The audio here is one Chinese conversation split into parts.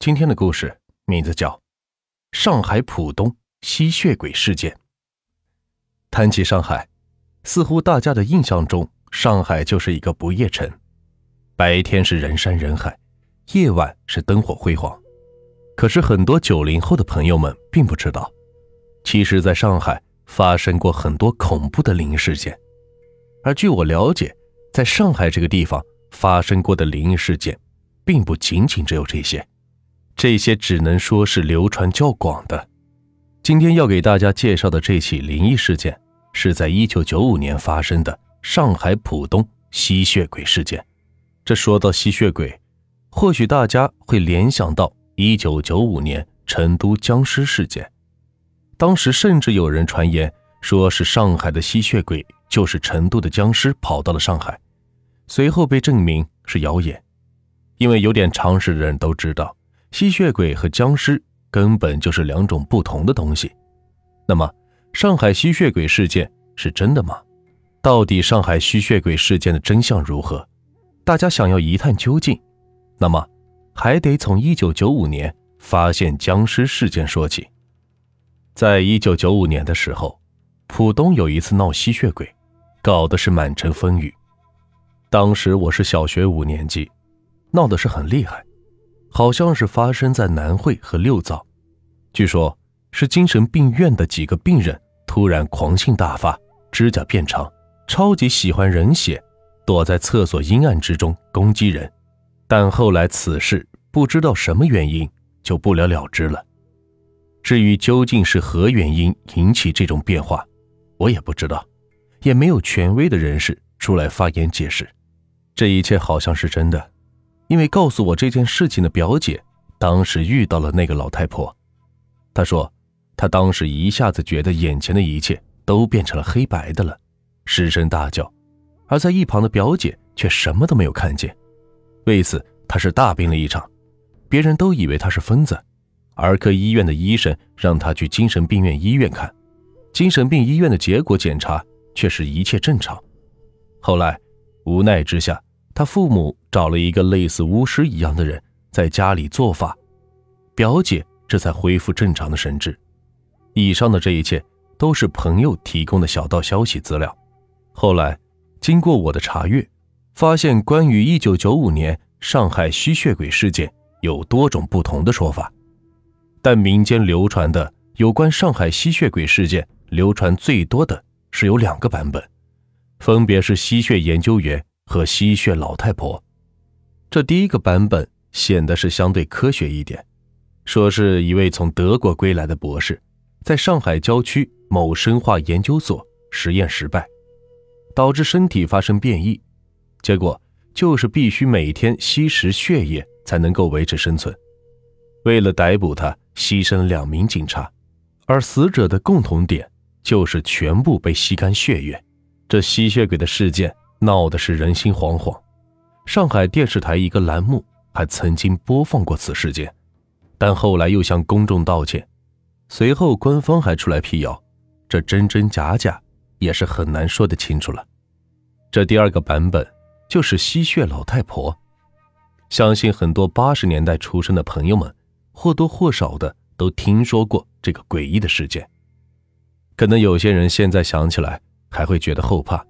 今天的故事名字叫《上海浦东吸血鬼事件》。谈起上海，似乎大家的印象中，上海就是一个不夜城，白天是人山人海，夜晚是灯火辉煌。可是很多九零后的朋友们并不知道，其实在上海发生过很多恐怖的灵异事件。而据我了解，在上海这个地方发生过的灵异事件，并不仅仅只有这些。这些只能说是流传较广的。今天要给大家介绍的这起灵异事件，是在一九九五年发生的上海浦东吸血鬼事件。这说到吸血鬼，或许大家会联想到一九九五年成都僵尸事件。当时甚至有人传言说是上海的吸血鬼就是成都的僵尸跑到了上海，随后被证明是谣言。因为有点常识的人都知道。吸血鬼和僵尸根本就是两种不同的东西。那么，上海吸血鬼事件是真的吗？到底上海吸血鬼事件的真相如何？大家想要一探究竟，那么还得从1995年发现僵尸事件说起。在一九九五年的时候，浦东有一次闹吸血鬼，搞的是满城风雨。当时我是小学五年级，闹的是很厉害。好像是发生在南汇和六灶，据说，是精神病院的几个病人突然狂性大发，指甲变长，超级喜欢人血，躲在厕所阴暗之中攻击人。但后来此事不知道什么原因就不了了之了。至于究竟是何原因引起这种变化，我也不知道，也没有权威的人士出来发言解释。这一切好像是真的。因为告诉我这件事情的表姐，当时遇到了那个老太婆。她说，她当时一下子觉得眼前的一切都变成了黑白的了，失声大叫。而在一旁的表姐却什么都没有看见。为此，她是大病了一场。别人都以为她是疯子。儿科医院的医生让她去精神病院医院看，精神病医院的结果检查却是一切正常。后来，无奈之下。他父母找了一个类似巫师一样的人在家里做法，表姐这才恢复正常的神智。以上的这一切都是朋友提供的小道消息资料。后来经过我的查阅，发现关于1995年上海吸血鬼事件有多种不同的说法，但民间流传的有关上海吸血鬼事件流传最多的是有两个版本，分别是吸血研究员。和吸血老太婆，这第一个版本显得是相对科学一点，说是一位从德国归来的博士，在上海郊区某生化研究所实验失败，导致身体发生变异，结果就是必须每天吸食血液才能够维持生存。为了逮捕他，牺牲两名警察，而死者的共同点就是全部被吸干血液。这吸血鬼的事件。闹的是人心惶惶，上海电视台一个栏目还曾经播放过此事件，但后来又向公众道歉。随后官方还出来辟谣，这真真假假也是很难说得清楚了。这第二个版本就是吸血老太婆，相信很多八十年代出生的朋友们或多或少的都听说过这个诡异的事件。可能有些人现在想起来还会觉得后怕。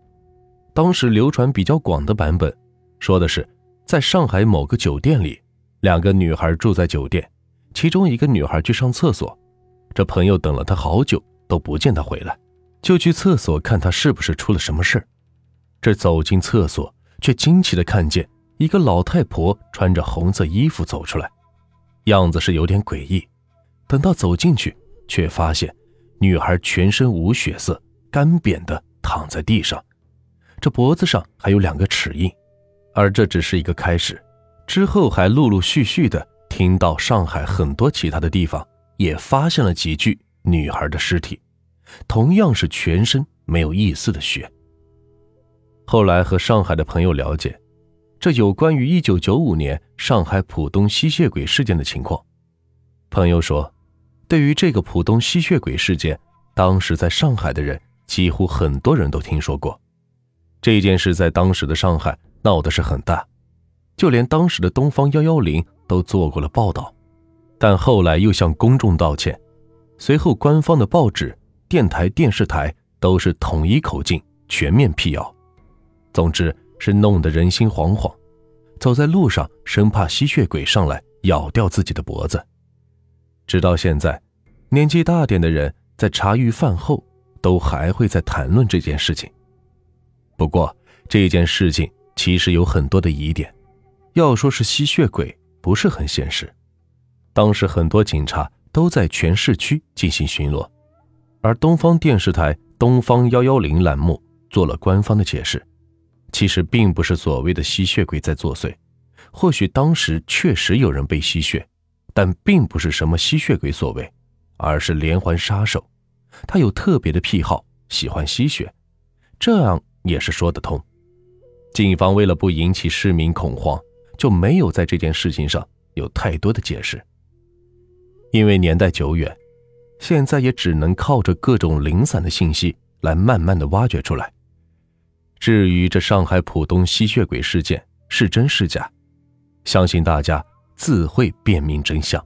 当时流传比较广的版本，说的是在上海某个酒店里，两个女孩住在酒店，其中一个女孩去上厕所，这朋友等了她好久都不见她回来，就去厕所看她是不是出了什么事这走进厕所，却惊奇的看见一个老太婆穿着红色衣服走出来，样子是有点诡异。等到走进去，却发现女孩全身无血色，干瘪的躺在地上。这脖子上还有两个齿印，而这只是一个开始，之后还陆陆续续的听到上海很多其他的地方也发现了几具女孩的尸体，同样是全身没有一丝的血。后来和上海的朋友了解，这有关于一九九五年上海浦东吸血鬼事件的情况，朋友说，对于这个浦东吸血鬼事件，当时在上海的人几乎很多人都听说过。这件事在当时的上海闹的是很大，就连当时的东方幺幺零都做过了报道，但后来又向公众道歉。随后，官方的报纸、电台、电视台都是统一口径，全面辟谣。总之是弄得人心惶惶，走在路上生怕吸血鬼上来咬掉自己的脖子。直到现在，年纪大点的人在茶余饭后都还会在谈论这件事情。不过这件事情其实有很多的疑点，要说是吸血鬼，不是很现实。当时很多警察。都在全市区进行巡逻，而东方电视台“东方幺幺零”栏目做了官方的解释，其实并不是所谓的吸血鬼在作祟，或许当时确实有人被吸血，但并不是什么吸血鬼所为，而是连环杀手，他有特别的癖好，喜欢吸血，这样也是说得通。警方为了不引起市民恐慌，就没有在这件事情上有太多的解释。因为年代久远，现在也只能靠着各种零散的信息来慢慢的挖掘出来。至于这上海浦东吸血鬼事件是真是假，相信大家自会辨明真相。